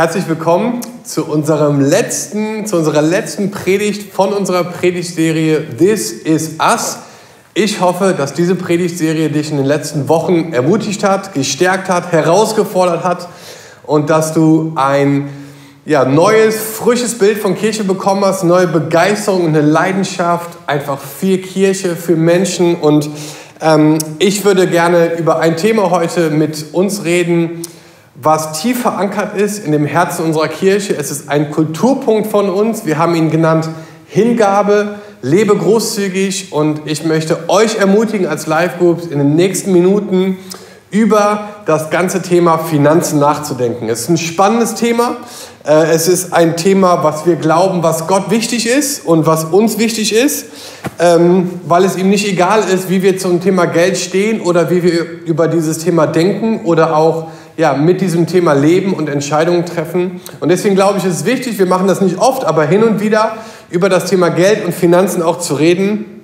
Herzlich willkommen zu unserem letzten, zu unserer letzten Predigt von unserer Predigtserie This is Us. Ich hoffe, dass diese Predigtserie dich in den letzten Wochen ermutigt hat, gestärkt hat, herausgefordert hat und dass du ein ja, neues, frisches Bild von Kirche bekommen hast, neue Begeisterung, eine Leidenschaft, einfach für Kirche, für Menschen. Und ähm, ich würde gerne über ein Thema heute mit uns reden, was tief verankert ist in dem Herzen unserer Kirche. Es ist ein Kulturpunkt von uns. Wir haben ihn genannt Hingabe, lebe großzügig und ich möchte euch ermutigen als Live Groups in den nächsten Minuten über das ganze Thema Finanzen nachzudenken. Es ist ein spannendes Thema. Äh, es ist ein Thema, was wir glauben, was Gott wichtig ist und was uns wichtig ist, ähm, weil es ihm nicht egal ist, wie wir zum Thema Geld stehen oder wie wir über dieses Thema denken oder auch ja, mit diesem Thema leben und Entscheidungen treffen. Und deswegen glaube ich, ist es wichtig, wir machen das nicht oft, aber hin und wieder über das Thema Geld und Finanzen auch zu reden,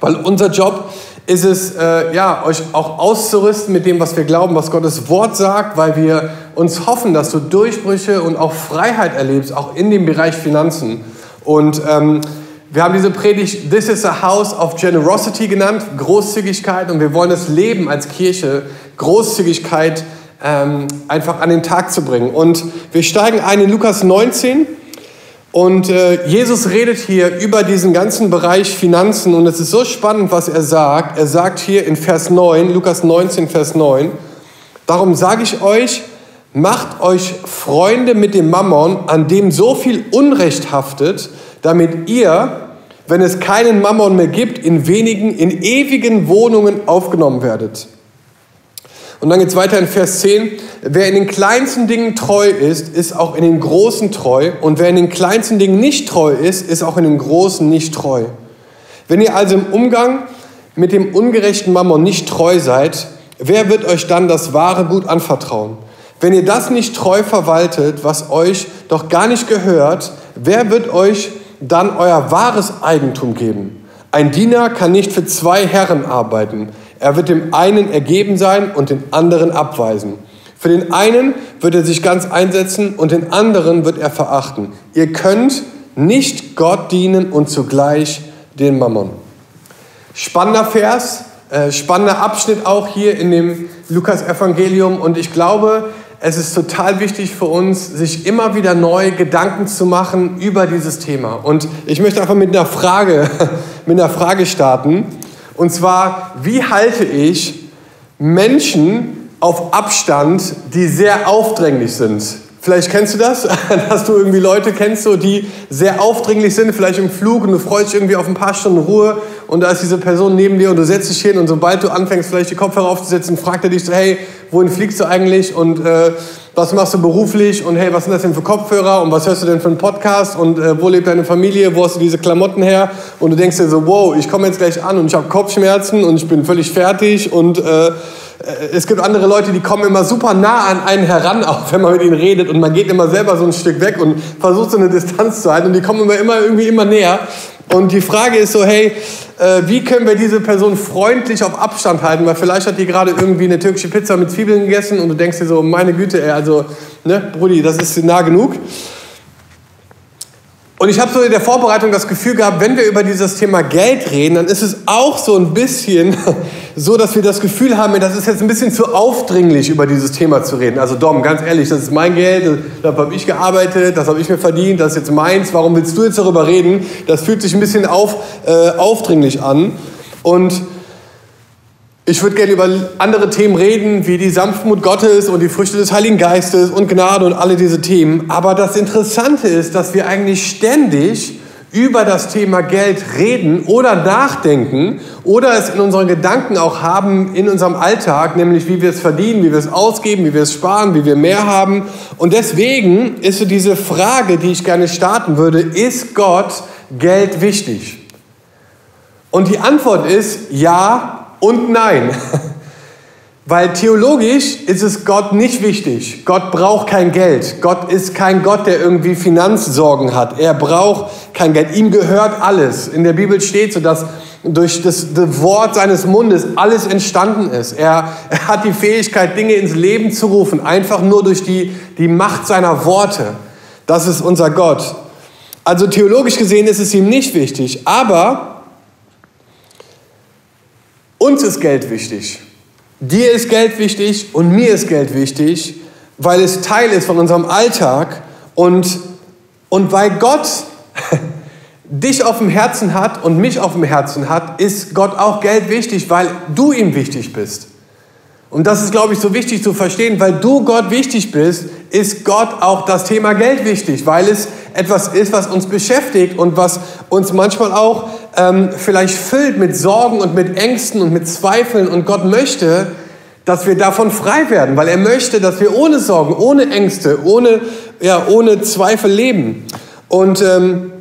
weil unser Job ist es, äh, ja, euch auch auszurüsten mit dem, was wir glauben, was Gottes Wort sagt, weil wir uns hoffen, dass du Durchbrüche und auch Freiheit erlebst, auch in dem Bereich Finanzen. Und ähm, wir haben diese Predigt This is a House of Generosity genannt, Großzügigkeit. Und wir wollen das Leben als Kirche, Großzügigkeit, ähm, einfach an den Tag zu bringen. Und wir steigen ein in Lukas 19 und äh, Jesus redet hier über diesen ganzen Bereich Finanzen und es ist so spannend, was er sagt. Er sagt hier in Vers 9, Lukas 19, Vers 9, darum sage ich euch, macht euch Freunde mit dem Mammon, an dem so viel Unrecht haftet, damit ihr, wenn es keinen Mammon mehr gibt, in wenigen, in ewigen Wohnungen aufgenommen werdet. Und dann geht es weiter in Vers 10. Wer in den kleinsten Dingen treu ist, ist auch in den großen treu. Und wer in den kleinsten Dingen nicht treu ist, ist auch in den großen nicht treu. Wenn ihr also im Umgang mit dem ungerechten Mammon nicht treu seid, wer wird euch dann das wahre Gut anvertrauen? Wenn ihr das nicht treu verwaltet, was euch doch gar nicht gehört, wer wird euch dann euer wahres Eigentum geben? Ein Diener kann nicht für zwei Herren arbeiten. Er wird dem einen ergeben sein und den anderen abweisen. Für den einen wird er sich ganz einsetzen und den anderen wird er verachten. Ihr könnt nicht Gott dienen und zugleich den Mammon. Spannender Vers, äh, spannender Abschnitt auch hier in dem Lukas-Evangelium und ich glaube, es ist total wichtig für uns, sich immer wieder neu Gedanken zu machen über dieses Thema. Und ich möchte einfach mit einer Frage, mit einer Frage starten. Und zwar, wie halte ich Menschen auf Abstand, die sehr aufdringlich sind? Vielleicht kennst du das, dass du irgendwie Leute kennst, so, die sehr aufdringlich sind, vielleicht im Flug und du freust dich irgendwie auf ein paar Stunden Ruhe und da ist diese Person neben dir und du setzt dich hin und sobald du anfängst, vielleicht die Kopfhörer aufzusetzen, fragt er dich so, hey, wohin fliegst du eigentlich und äh, was machst du beruflich? Und hey, was sind das denn für Kopfhörer? Und was hörst du denn für einen Podcast? Und äh, wo lebt deine Familie, wo hast du diese Klamotten her? Und du denkst dir so, wow, ich komme jetzt gleich an und ich habe Kopfschmerzen und ich bin völlig fertig. Und äh, es gibt andere Leute, die kommen immer super nah an einen heran, auch wenn man mit ihnen redet. Und man geht immer selber so ein Stück weg und versucht so eine Distanz zu halten. Und die kommen immer, immer irgendwie immer näher und die Frage ist so, hey, äh, wie können wir diese Person freundlich auf Abstand halten? Weil vielleicht hat die gerade irgendwie eine türkische Pizza mit Zwiebeln gegessen und du denkst dir so, meine Güte, ey, also, ne, Brudi, das ist nah genug. Und ich habe so in der Vorbereitung das Gefühl gehabt, wenn wir über dieses Thema Geld reden, dann ist es auch so ein bisschen so, dass wir das Gefühl haben, das ist jetzt ein bisschen zu aufdringlich, über dieses Thema zu reden. Also Dom, ganz ehrlich, das ist mein Geld, da habe ich gearbeitet, das habe ich mir verdient, das ist jetzt meins. Warum willst du jetzt darüber reden? Das fühlt sich ein bisschen auf, äh, aufdringlich an. Und ich würde gerne über andere Themen reden, wie die Sanftmut Gottes und die Früchte des Heiligen Geistes und Gnade und alle diese Themen. Aber das Interessante ist, dass wir eigentlich ständig über das Thema Geld reden oder nachdenken oder es in unseren Gedanken auch haben in unserem Alltag, nämlich wie wir es verdienen, wie wir es ausgeben, wie wir es sparen, wie wir mehr haben. Und deswegen ist so diese Frage, die ich gerne starten würde, ist Gott Geld wichtig? Und die Antwort ist ja und nein. Weil theologisch ist es Gott nicht wichtig. Gott braucht kein Geld. Gott ist kein Gott, der irgendwie Finanzsorgen hat. Er braucht kein Geld. Ihm gehört alles. In der Bibel steht so, dass durch das, das Wort seines Mundes alles entstanden ist. Er, er, hat die Fähigkeit, Dinge ins Leben zu rufen, einfach nur durch die, die Macht seiner Worte. Das ist unser Gott. Also theologisch gesehen ist es ihm nicht wichtig, aber uns ist Geld wichtig. Dir ist Geld wichtig und mir ist Geld wichtig, weil es Teil ist von unserem Alltag und, und weil Gott dich auf dem Herzen hat und mich auf dem Herzen hat, ist Gott auch Geld wichtig, weil du ihm wichtig bist. Und das ist, glaube ich, so wichtig zu verstehen, weil du Gott wichtig bist, ist Gott auch das Thema Geld wichtig, weil es etwas ist, was uns beschäftigt und was uns manchmal auch ähm, vielleicht füllt mit Sorgen und mit Ängsten und mit Zweifeln. Und Gott möchte, dass wir davon frei werden, weil er möchte, dass wir ohne Sorgen, ohne Ängste, ohne, ja, ohne Zweifel leben. Und, ähm,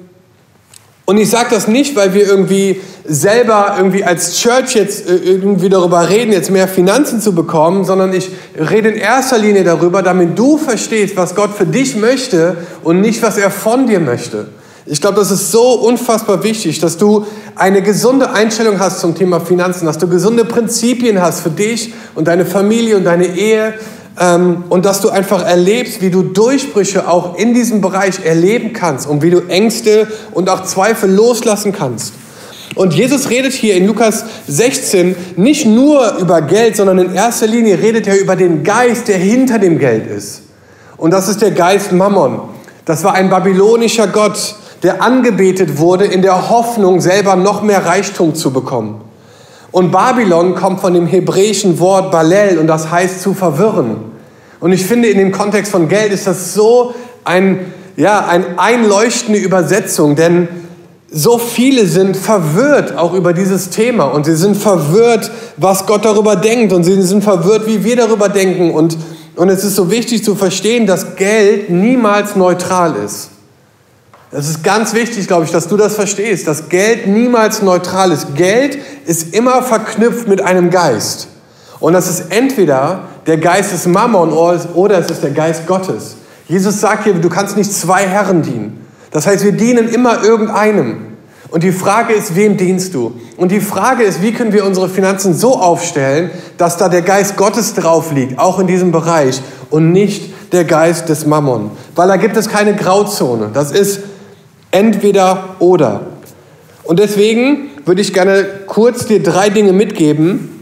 und ich sage das nicht, weil wir irgendwie selber irgendwie als Church jetzt äh, irgendwie darüber reden, jetzt mehr Finanzen zu bekommen, sondern ich rede in erster Linie darüber, damit du verstehst, was Gott für dich möchte und nicht, was er von dir möchte. Ich glaube, das ist so unfassbar wichtig, dass du eine gesunde Einstellung hast zum Thema Finanzen, dass du gesunde Prinzipien hast für dich und deine Familie und deine Ehe ähm, und dass du einfach erlebst, wie du Durchbrüche auch in diesem Bereich erleben kannst und wie du Ängste und auch Zweifel loslassen kannst. Und Jesus redet hier in Lukas 16 nicht nur über Geld, sondern in erster Linie redet er über den Geist, der hinter dem Geld ist. Und das ist der Geist Mammon. Das war ein babylonischer Gott, der angebetet wurde in der Hoffnung, selber noch mehr Reichtum zu bekommen. Und Babylon kommt von dem hebräischen Wort Balel und das heißt zu verwirren. Und ich finde, in dem Kontext von Geld ist das so ein, ja, eine einleuchtende Übersetzung, denn so viele sind verwirrt auch über dieses Thema und sie sind verwirrt, was Gott darüber denkt und sie sind verwirrt, wie wir darüber denken. Und, und es ist so wichtig zu verstehen, dass Geld niemals neutral ist. Es ist ganz wichtig, glaube ich, dass du das verstehst, dass Geld niemals neutral ist. Geld ist immer verknüpft mit einem Geist. Und das ist entweder der Geist des Mammon oder es ist der Geist Gottes. Jesus sagt hier, du kannst nicht zwei Herren dienen. Das heißt, wir dienen immer irgendeinem. Und die Frage ist, wem dienst du? Und die Frage ist, wie können wir unsere Finanzen so aufstellen, dass da der Geist Gottes drauf liegt, auch in diesem Bereich, und nicht der Geist des Mammon. Weil da gibt es keine Grauzone. Das ist Entweder oder. Und deswegen würde ich gerne kurz dir drei Dinge mitgeben,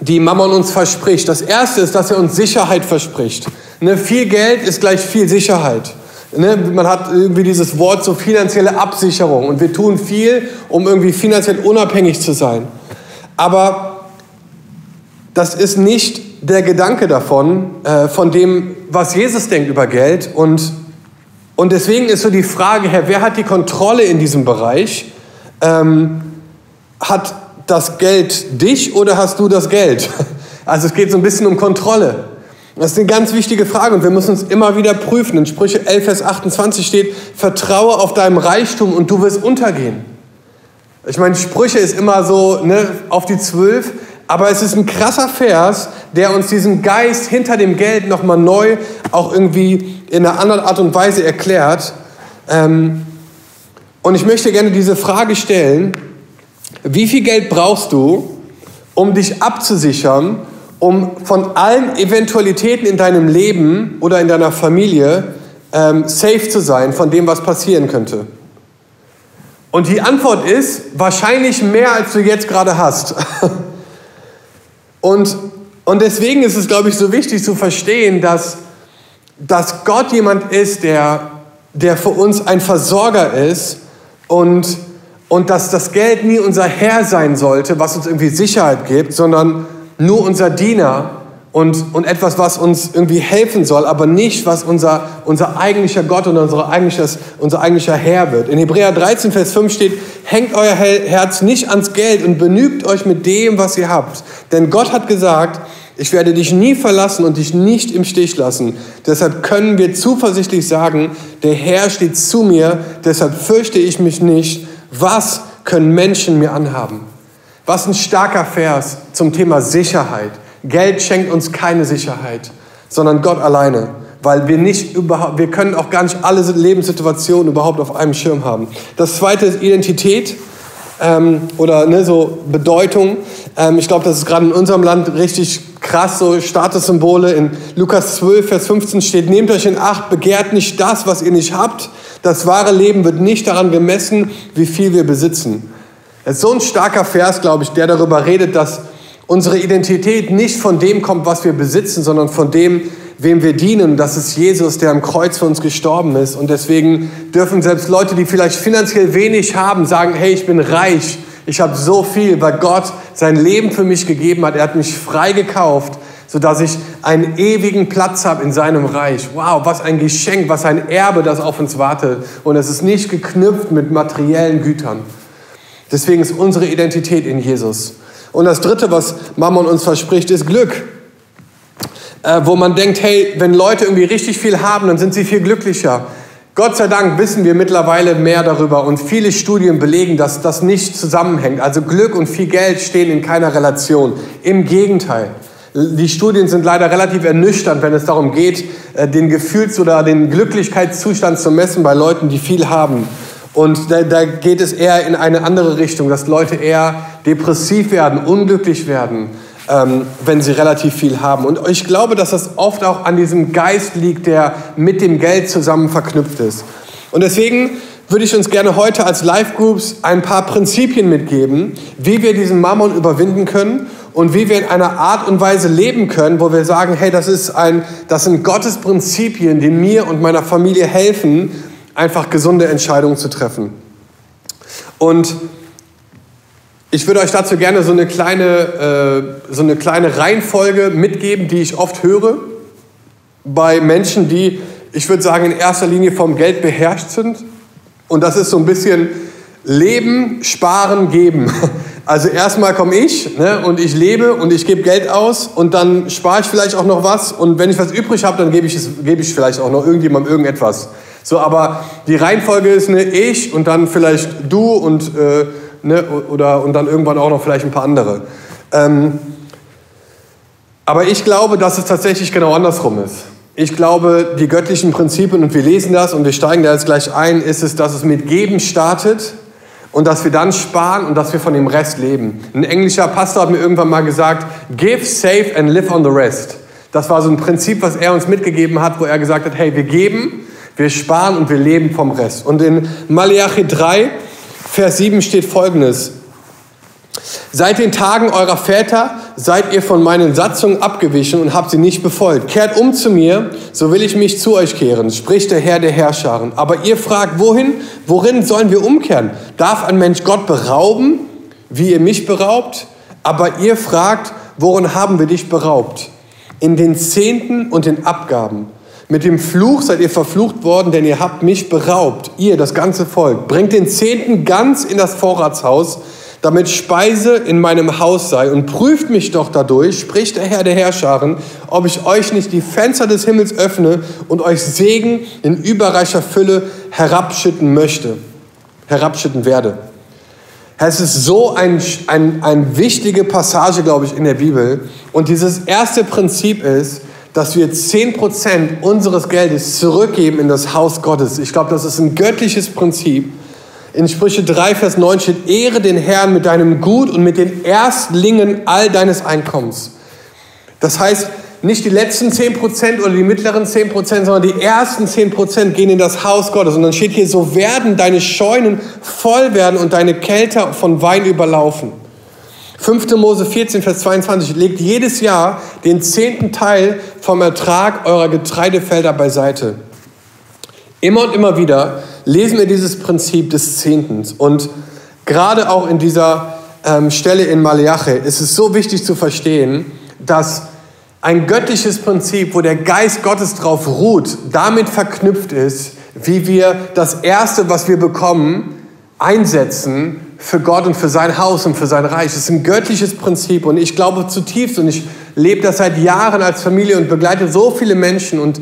die Mammon uns verspricht. Das erste ist, dass er uns Sicherheit verspricht. Ne, viel Geld ist gleich viel Sicherheit. Ne, man hat irgendwie dieses Wort so finanzielle Absicherung und wir tun viel, um irgendwie finanziell unabhängig zu sein. Aber das ist nicht der Gedanke davon, äh, von dem, was Jesus denkt über Geld und und deswegen ist so die Frage, Herr, wer hat die Kontrolle in diesem Bereich? Ähm, hat das Geld dich oder hast du das Geld? Also es geht so ein bisschen um Kontrolle. Das ist eine ganz wichtige Frage und wir müssen uns immer wieder prüfen. In Sprüche 11, Vers 28 steht, vertraue auf deinem Reichtum und du wirst untergehen. Ich meine, Sprüche ist immer so ne, auf die Zwölf, aber es ist ein krasser Vers, der uns diesen Geist hinter dem Geld nochmal neu auch irgendwie in einer anderen Art und Weise erklärt. Ähm, und ich möchte gerne diese Frage stellen, wie viel Geld brauchst du, um dich abzusichern, um von allen Eventualitäten in deinem Leben oder in deiner Familie ähm, safe zu sein von dem, was passieren könnte? Und die Antwort ist wahrscheinlich mehr, als du jetzt gerade hast. und, und deswegen ist es, glaube ich, so wichtig zu verstehen, dass dass Gott jemand ist, der, der für uns ein Versorger ist und, und dass das Geld nie unser Herr sein sollte, was uns irgendwie Sicherheit gibt, sondern nur unser Diener. und, und etwas, was uns irgendwie helfen soll, aber nicht, was unser, unser eigentlicher Gott und unser eigentliches, unser eigentlicher Herr wird. In Hebräer 13, Vers 5 steht, hängt euer Herz nicht ans Geld und benügt euch mit dem, was ihr habt. Denn Gott hat gesagt, ich werde dich nie verlassen und dich nicht im Stich lassen. Deshalb können wir zuversichtlich sagen, der Herr steht zu mir, deshalb fürchte ich mich nicht. Was können Menschen mir anhaben? Was ein starker Vers zum Thema Sicherheit. Geld schenkt uns keine Sicherheit, sondern Gott alleine, weil wir nicht überhaupt, wir können auch gar nicht alle Lebenssituationen überhaupt auf einem Schirm haben. Das zweite ist Identität ähm, oder ne, so Bedeutung. Ähm, ich glaube, das ist gerade in unserem Land richtig krass, so Statussymbole. In Lukas 12, Vers 15 steht, nehmt euch in Acht, begehrt nicht das, was ihr nicht habt. Das wahre Leben wird nicht daran gemessen, wie viel wir besitzen. Das ist so ein starker Vers, glaube ich, der darüber redet, dass unsere Identität nicht von dem kommt, was wir besitzen, sondern von dem, wem wir dienen. Das ist Jesus, der am Kreuz für uns gestorben ist. Und deswegen dürfen selbst Leute, die vielleicht finanziell wenig haben, sagen, hey, ich bin reich, ich habe so viel, weil Gott sein Leben für mich gegeben hat. Er hat mich frei gekauft, sodass ich einen ewigen Platz habe in seinem Reich. Wow, was ein Geschenk, was ein Erbe, das auf uns wartet. Und es ist nicht geknüpft mit materiellen Gütern. Deswegen ist unsere Identität in Jesus. Und das Dritte, was Mammon uns verspricht, ist Glück. Äh, wo man denkt, hey, wenn Leute irgendwie richtig viel haben, dann sind sie viel glücklicher. Gott sei Dank wissen wir mittlerweile mehr darüber und viele Studien belegen, dass das nicht zusammenhängt. Also Glück und viel Geld stehen in keiner Relation. Im Gegenteil. Die Studien sind leider relativ ernüchternd, wenn es darum geht, äh, den Gefühls- oder den Glücklichkeitszustand zu messen bei Leuten, die viel haben. Und da, da, geht es eher in eine andere Richtung, dass Leute eher depressiv werden, unglücklich werden, ähm, wenn sie relativ viel haben. Und ich glaube, dass das oft auch an diesem Geist liegt, der mit dem Geld zusammen verknüpft ist. Und deswegen würde ich uns gerne heute als Live Groups ein paar Prinzipien mitgeben, wie wir diesen Mammon überwinden können und wie wir in einer Art und Weise leben können, wo wir sagen, hey, das, ist ein, das sind Gottes Prinzipien, die mir und meiner Familie helfen, einfach gesunde Entscheidungen zu treffen. Und ich würde euch dazu gerne so eine kleine, äh, so eine kleine Reihenfolge mitgeben, die ich oft höre bei Menschen, die, ich würde sagen, in erster Linie vom Geld beherrscht sind. Und das ist so ein bisschen Leben, Sparen, Geben. Also erstmal komme ich ne, und ich lebe und ich gebe Geld aus und dann spare ich vielleicht auch noch was und wenn ich was übrig habe, dann gebe ich, es, ich vielleicht auch noch irgendjemandem irgendetwas. So, aber die Reihenfolge ist ne, ich und dann vielleicht du und, äh, ne, oder, und dann irgendwann auch noch vielleicht ein paar andere. Ähm, aber ich glaube, dass es tatsächlich genau andersrum ist. Ich glaube, die göttlichen Prinzipien, und wir lesen das und wir steigen da jetzt gleich ein, ist es, dass es mit Geben startet und dass wir dann sparen und dass wir von dem Rest leben. Ein englischer Pastor hat mir irgendwann mal gesagt, give, save and live on the rest. Das war so ein Prinzip, was er uns mitgegeben hat, wo er gesagt hat, hey, wir geben, wir sparen und wir leben vom Rest. Und in Malachi 3, Vers 7 steht folgendes. Seit den Tagen eurer Väter seid ihr von meinen Satzungen abgewichen und habt sie nicht befolgt. Kehrt um zu mir, so will ich mich zu euch kehren, spricht der Herr der Herrscharen. Aber ihr fragt, wohin, worin sollen wir umkehren? Darf ein Mensch Gott berauben, wie ihr mich beraubt? Aber ihr fragt, worin haben wir dich beraubt? In den Zehnten und den Abgaben. Mit dem Fluch seid ihr verflucht worden, denn ihr habt mich beraubt, ihr, das ganze Volk. Bringt den Zehnten ganz in das Vorratshaus, damit Speise in meinem Haus sei. Und prüft mich doch dadurch, spricht der Herr der Herrscharen, ob ich euch nicht die Fenster des Himmels öffne und euch Segen in überreicher Fülle herabschütten möchte, herabschütten werde. Es ist so ein, ein, ein wichtige Passage, glaube ich, in der Bibel. Und dieses erste Prinzip ist, dass wir 10% unseres Geldes zurückgeben in das Haus Gottes. Ich glaube, das ist ein göttliches Prinzip. In Sprüche 3, Vers 9 steht, Ehre den Herrn mit deinem Gut und mit den Erstlingen all deines Einkommens. Das heißt, nicht die letzten 10% oder die mittleren 10%, sondern die ersten 10% gehen in das Haus Gottes. Und dann steht hier, so werden deine Scheunen voll werden und deine Kälter von Wein überlaufen. 5. Mose 14, Vers 22, legt jedes Jahr den zehnten Teil vom Ertrag eurer Getreidefelder beiseite. Immer und immer wieder lesen wir dieses Prinzip des Zehntens. Und gerade auch in dieser ähm, Stelle in Malachi ist es so wichtig zu verstehen, dass ein göttliches Prinzip, wo der Geist Gottes drauf ruht, damit verknüpft ist, wie wir das Erste, was wir bekommen, einsetzen für Gott und für sein Haus und für sein Reich. Es ist ein göttliches Prinzip und ich glaube zutiefst und ich lebe das seit Jahren als Familie und begleite so viele Menschen und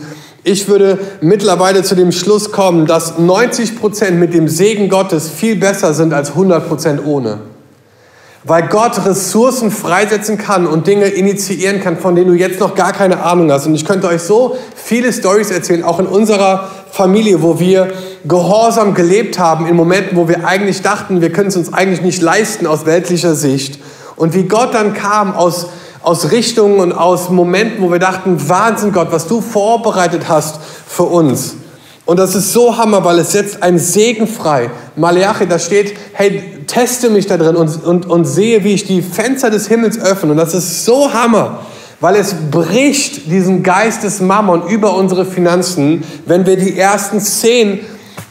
ich würde mittlerweile zu dem Schluss kommen, dass 90 Prozent mit dem Segen Gottes viel besser sind als 100 Prozent ohne. Weil Gott Ressourcen freisetzen kann und Dinge initiieren kann, von denen du jetzt noch gar keine Ahnung hast. Und ich könnte euch so viele Stories erzählen, auch in unserer Familie, wo wir gehorsam gelebt haben, in Momenten, wo wir eigentlich dachten, wir können es uns eigentlich nicht leisten aus weltlicher Sicht. Und wie Gott dann kam aus, aus Richtungen und aus Momenten, wo wir dachten, Wahnsinn Gott, was du vorbereitet hast für uns. Und das ist so Hammer, weil es setzt einen Segen frei. Malachi, da steht, hey, teste mich da drin und, und, und sehe, wie ich die Fenster des Himmels öffne. Und das ist so Hammer, weil es bricht diesen Geist des Mammon über unsere Finanzen, wenn wir die ersten zehn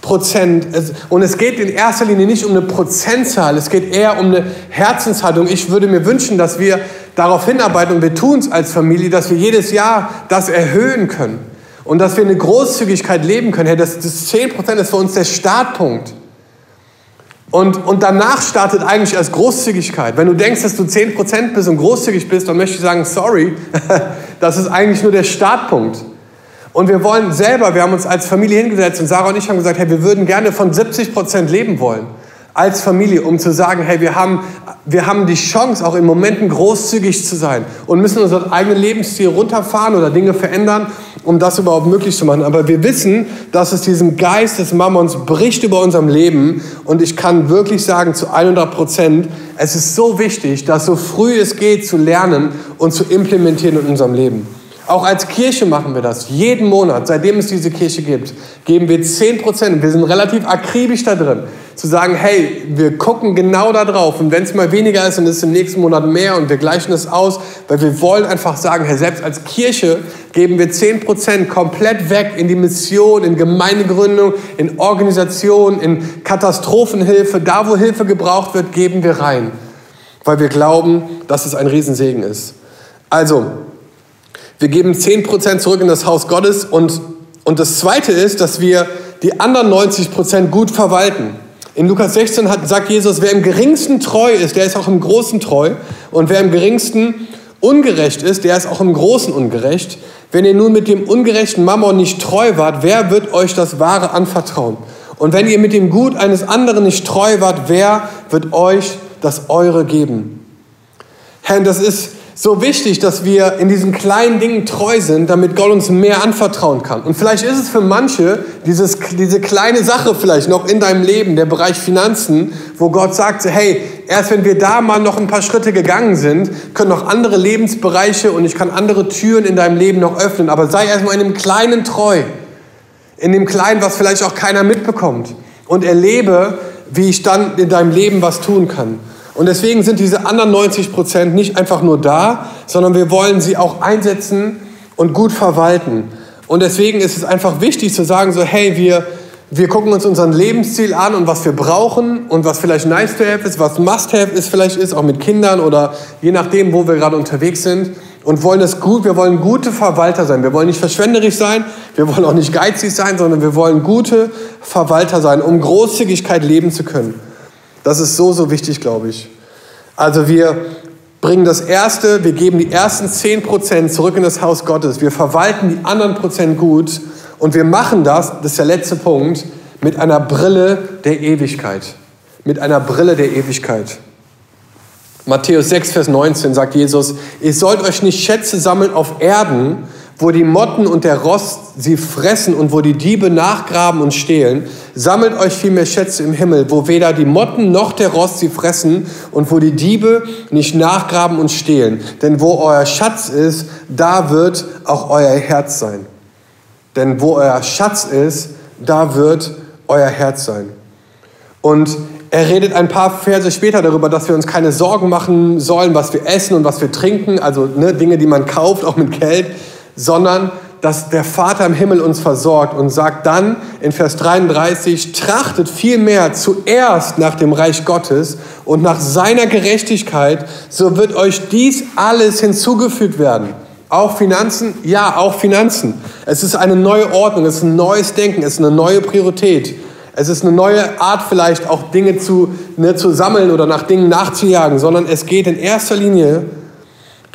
Prozent, und es geht in erster Linie nicht um eine Prozentzahl, es geht eher um eine Herzenshaltung. Ich würde mir wünschen, dass wir darauf hinarbeiten, und wir tun es als Familie, dass wir jedes Jahr das erhöhen können. Und dass wir eine Großzügigkeit leben können. Hey, das, das 10% ist für uns der Startpunkt. Und, und danach startet eigentlich als Großzügigkeit. Wenn du denkst, dass du 10% bist und großzügig bist, dann möchte ich sagen, sorry, das ist eigentlich nur der Startpunkt. Und wir wollen selber, wir haben uns als Familie hingesetzt und Sarah und ich haben gesagt, hey, wir würden gerne von 70% leben wollen als Familie, um zu sagen, hey, wir haben, wir haben die Chance, auch in Momenten großzügig zu sein und müssen unseren eigenen Lebensstil runterfahren oder Dinge verändern, um das überhaupt möglich zu machen. Aber wir wissen, dass es diesen Geist des Mammons bricht über unserem Leben und ich kann wirklich sagen, zu 100 Prozent, es ist so wichtig, das so früh es geht zu lernen und zu implementieren in unserem Leben. Auch als Kirche machen wir das. Jeden Monat, seitdem es diese Kirche gibt, geben wir 10 Prozent. Wir sind relativ akribisch da drin, zu sagen, hey, wir gucken genau da drauf. Und wenn es mal weniger ist, dann ist es im nächsten Monat mehr und wir gleichen es aus, weil wir wollen einfach sagen, hey, selbst als Kirche geben wir 10 Prozent komplett weg in die Mission, in Gemeindegründung, in Organisation, in Katastrophenhilfe. Da, wo Hilfe gebraucht wird, geben wir rein. Weil wir glauben, dass es ein Riesensegen ist. Also, wir geben 10% zurück in das Haus Gottes und, und das Zweite ist, dass wir die anderen 90% gut verwalten. In Lukas 16 hat, sagt Jesus, wer im geringsten treu ist, der ist auch im Großen treu. Und wer im geringsten ungerecht ist, der ist auch im Großen ungerecht. Wenn ihr nun mit dem ungerechten Mammon nicht treu wart, wer wird euch das Wahre anvertrauen? Und wenn ihr mit dem Gut eines anderen nicht treu wart, wer wird euch das Eure geben? Herr, das ist so wichtig, dass wir in diesen kleinen Dingen treu sind, damit Gott uns mehr anvertrauen kann. Und vielleicht ist es für manche dieses, diese kleine Sache vielleicht noch in deinem Leben, der Bereich Finanzen, wo Gott sagt, hey, erst wenn wir da mal noch ein paar Schritte gegangen sind, können noch andere Lebensbereiche und ich kann andere Türen in deinem Leben noch öffnen. Aber sei erstmal in dem Kleinen treu. In dem Kleinen, was vielleicht auch keiner mitbekommt. Und erlebe, wie ich dann in deinem Leben was tun kann. Und deswegen sind diese anderen 90 Prozent nicht einfach nur da, sondern wir wollen sie auch einsetzen und gut verwalten. Und deswegen ist es einfach wichtig zu sagen, so hey, wir, wir gucken uns unseren Lebensziel an und was wir brauchen und was vielleicht nice to have ist, was must have ist vielleicht ist, auch mit Kindern oder je nachdem, wo wir gerade unterwegs sind und wollen das gut, wir wollen gute Verwalter sein. Wir wollen nicht verschwenderisch sein, wir wollen auch nicht geizig sein, sondern wir wollen gute Verwalter sein, um Großzügigkeit leben zu können. Das ist so, so wichtig, glaube ich. Also wir bringen das Erste, wir geben die ersten 10% zurück in das Haus Gottes. Wir verwalten die anderen Prozent gut und wir machen das, das ist der letzte Punkt, mit einer Brille der Ewigkeit. Mit einer Brille der Ewigkeit. Matthäus 6, Vers 19 sagt Jesus, ihr sollt euch nicht Schätze sammeln auf Erden, wo die Motten und der Rost sie fressen und wo die Diebe nachgraben und stehlen, sammelt euch vielmehr Schätze im Himmel, wo weder die Motten noch der Rost sie fressen und wo die Diebe nicht nachgraben und stehlen. Denn wo euer Schatz ist, da wird auch euer Herz sein. Denn wo euer Schatz ist, da wird euer Herz sein. Und er redet ein paar Verse später darüber, dass wir uns keine Sorgen machen sollen, was wir essen und was wir trinken, also ne, Dinge, die man kauft, auch mit Geld, sondern dass der Vater im Himmel uns versorgt und sagt dann in Vers 33, trachtet vielmehr zuerst nach dem Reich Gottes und nach seiner Gerechtigkeit, so wird euch dies alles hinzugefügt werden. Auch Finanzen? Ja, auch Finanzen. Es ist eine neue Ordnung, es ist ein neues Denken, es ist eine neue Priorität. Es ist eine neue Art vielleicht auch Dinge zu, ne, zu sammeln oder nach Dingen nachzujagen, sondern es geht in erster Linie,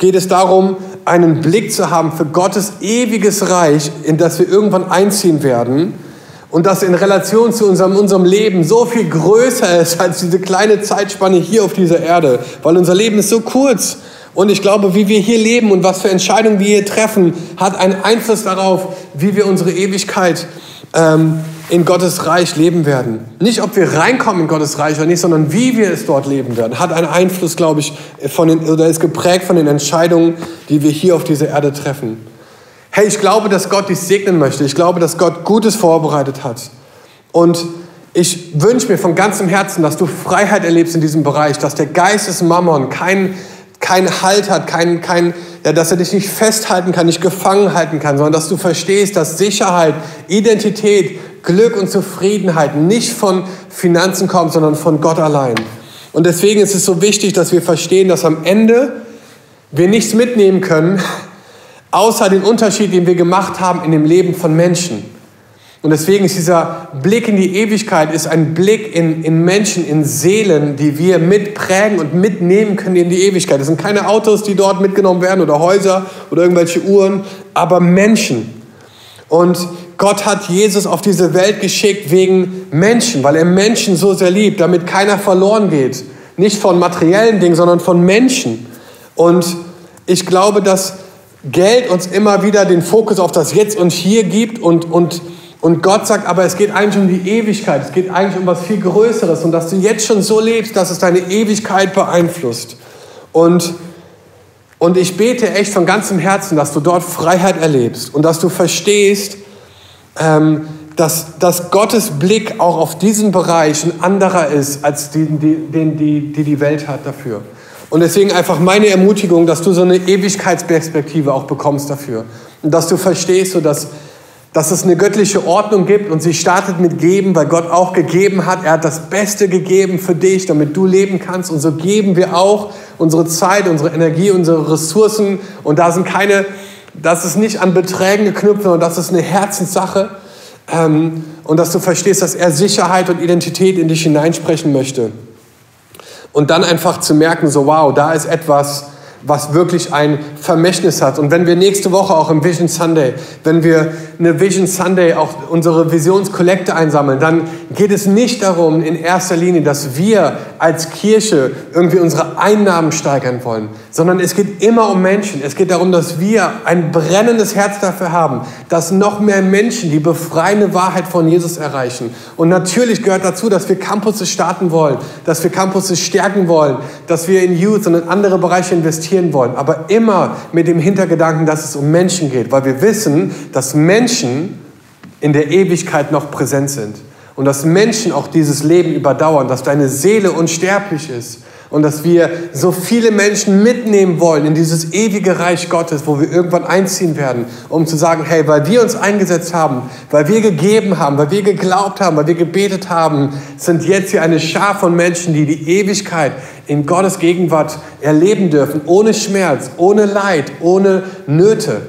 geht es darum, einen Blick zu haben für Gottes ewiges Reich, in das wir irgendwann einziehen werden und das in Relation zu unserem, unserem Leben so viel größer ist als diese kleine Zeitspanne hier auf dieser Erde, weil unser Leben ist so kurz. Und ich glaube, wie wir hier leben und was für Entscheidungen wir hier treffen, hat einen Einfluss darauf, wie wir unsere Ewigkeit ähm, in Gottes Reich leben werden. Nicht, ob wir reinkommen in Gottes Reich oder nicht, sondern wie wir es dort leben werden, hat einen Einfluss, glaube ich, von den, oder ist geprägt von den Entscheidungen, die wir hier auf dieser Erde treffen. Hey, ich glaube, dass Gott dich segnen möchte. Ich glaube, dass Gott Gutes vorbereitet hat. Und ich wünsche mir von ganzem Herzen, dass du Freiheit erlebst in diesem Bereich, dass der Geist des Mammon keinen kein Halt hat, kein, kein, ja, dass er dich nicht festhalten kann, nicht gefangen halten kann, sondern dass du verstehst, dass Sicherheit, Identität, Glück und Zufriedenheit nicht von Finanzen kommt, sondern von Gott allein. Und deswegen ist es so wichtig, dass wir verstehen, dass am Ende wir nichts mitnehmen können, außer den Unterschied, den wir gemacht haben in dem Leben von Menschen. Und deswegen ist dieser Blick in die Ewigkeit ist ein Blick in, in Menschen, in Seelen, die wir mitprägen und mitnehmen können in die Ewigkeit. Das sind keine Autos, die dort mitgenommen werden oder Häuser oder irgendwelche Uhren, aber Menschen. Und Gott hat Jesus auf diese Welt geschickt wegen Menschen, weil er Menschen so sehr liebt, damit keiner verloren geht. Nicht von materiellen Dingen, sondern von Menschen. Und ich glaube, dass Geld uns immer wieder den Fokus auf das Jetzt und Hier gibt und, und, und Gott sagt, aber es geht eigentlich um die Ewigkeit, es geht eigentlich um was viel Größeres und dass du jetzt schon so lebst, dass es deine Ewigkeit beeinflusst. Und, und ich bete echt von ganzem Herzen, dass du dort Freiheit erlebst und dass du verstehst, ähm, dass, dass Gottes Blick auch auf diesen Bereich ein anderer ist, als den die, die, die, die Welt hat dafür. Und deswegen einfach meine Ermutigung, dass du so eine Ewigkeitsperspektive auch bekommst dafür. Und dass du verstehst, so dass, dass es eine göttliche Ordnung gibt und sie startet mit Geben, weil Gott auch gegeben hat. Er hat das Beste gegeben für dich, damit du leben kannst. Und so geben wir auch unsere Zeit, unsere Energie, unsere Ressourcen. Und da sind keine das ist nicht an Beträgen geknüpft, sondern das ist eine Herzenssache. Ähm, und dass du verstehst, dass er Sicherheit und Identität in dich hineinsprechen möchte. Und dann einfach zu merken, so wow, da ist etwas, was wirklich ein Vermächtnis hat. Und wenn wir nächste Woche auch im Vision Sunday, wenn wir eine Vision Sunday auch unsere Visionskollekte einsammeln, dann geht es nicht darum in erster Linie, dass wir als Kirche irgendwie unsere Einnahmen steigern wollen, sondern es geht immer um Menschen. Es geht darum, dass wir ein brennendes Herz dafür haben, dass noch mehr Menschen die befreiende Wahrheit von Jesus erreichen. Und natürlich gehört dazu, dass wir Campuses starten wollen, dass wir Campuses stärken wollen, dass wir in Youth und in andere Bereiche investieren wollen, aber immer mit dem Hintergedanken, dass es um Menschen geht, weil wir wissen, dass Menschen in der Ewigkeit noch präsent sind und dass Menschen auch dieses Leben überdauern, dass deine Seele unsterblich ist und dass wir so viele Menschen mitnehmen wollen in dieses ewige Reich Gottes, wo wir irgendwann einziehen werden, um zu sagen, hey, weil wir uns eingesetzt haben, weil wir gegeben haben, weil wir geglaubt haben, weil wir gebetet haben, sind jetzt hier eine Schar von Menschen, die die Ewigkeit in Gottes Gegenwart erleben dürfen, ohne Schmerz, ohne Leid, ohne Nöte.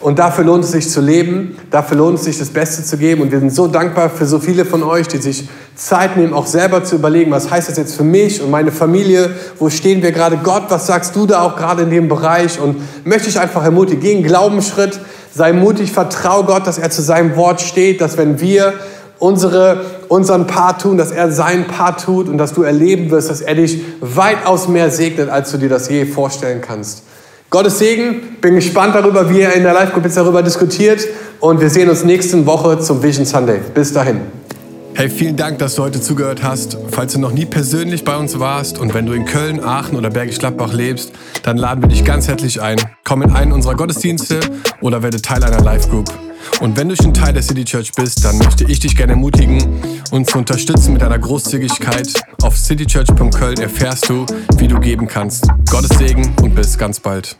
Und dafür lohnt es sich zu leben, dafür lohnt es sich das Beste zu geben. Und wir sind so dankbar für so viele von euch, die sich Zeit nehmen, auch selber zu überlegen, was heißt das jetzt für mich und meine Familie, wo stehen wir gerade, Gott, was sagst du da auch gerade in dem Bereich? Und möchte ich einfach ermutigen, geh einen Glaubensschritt, sei mutig, vertraue Gott, dass er zu seinem Wort steht, dass wenn wir unsere, unseren Part tun, dass er seinen Part tut und dass du erleben wirst, dass er dich weitaus mehr segnet, als du dir das je vorstellen kannst. Gottes Segen. Bin gespannt darüber, wie ihr in der Live-Gruppe jetzt darüber diskutiert. Und wir sehen uns nächste Woche zum Vision Sunday. Bis dahin. Hey, vielen Dank, dass du heute zugehört hast. Falls du noch nie persönlich bei uns warst und wenn du in Köln, Aachen oder Bergisch Gladbach lebst, dann laden wir dich ganz herzlich ein. Komm in einen unserer Gottesdienste oder werde Teil einer Live-Group. Und wenn du schon Teil der City Church bist, dann möchte ich dich gerne ermutigen, uns zu unterstützen mit einer Großzügigkeit. Auf citychurch.köln erfährst du, wie du geben kannst. Gottes Segen und bis ganz bald.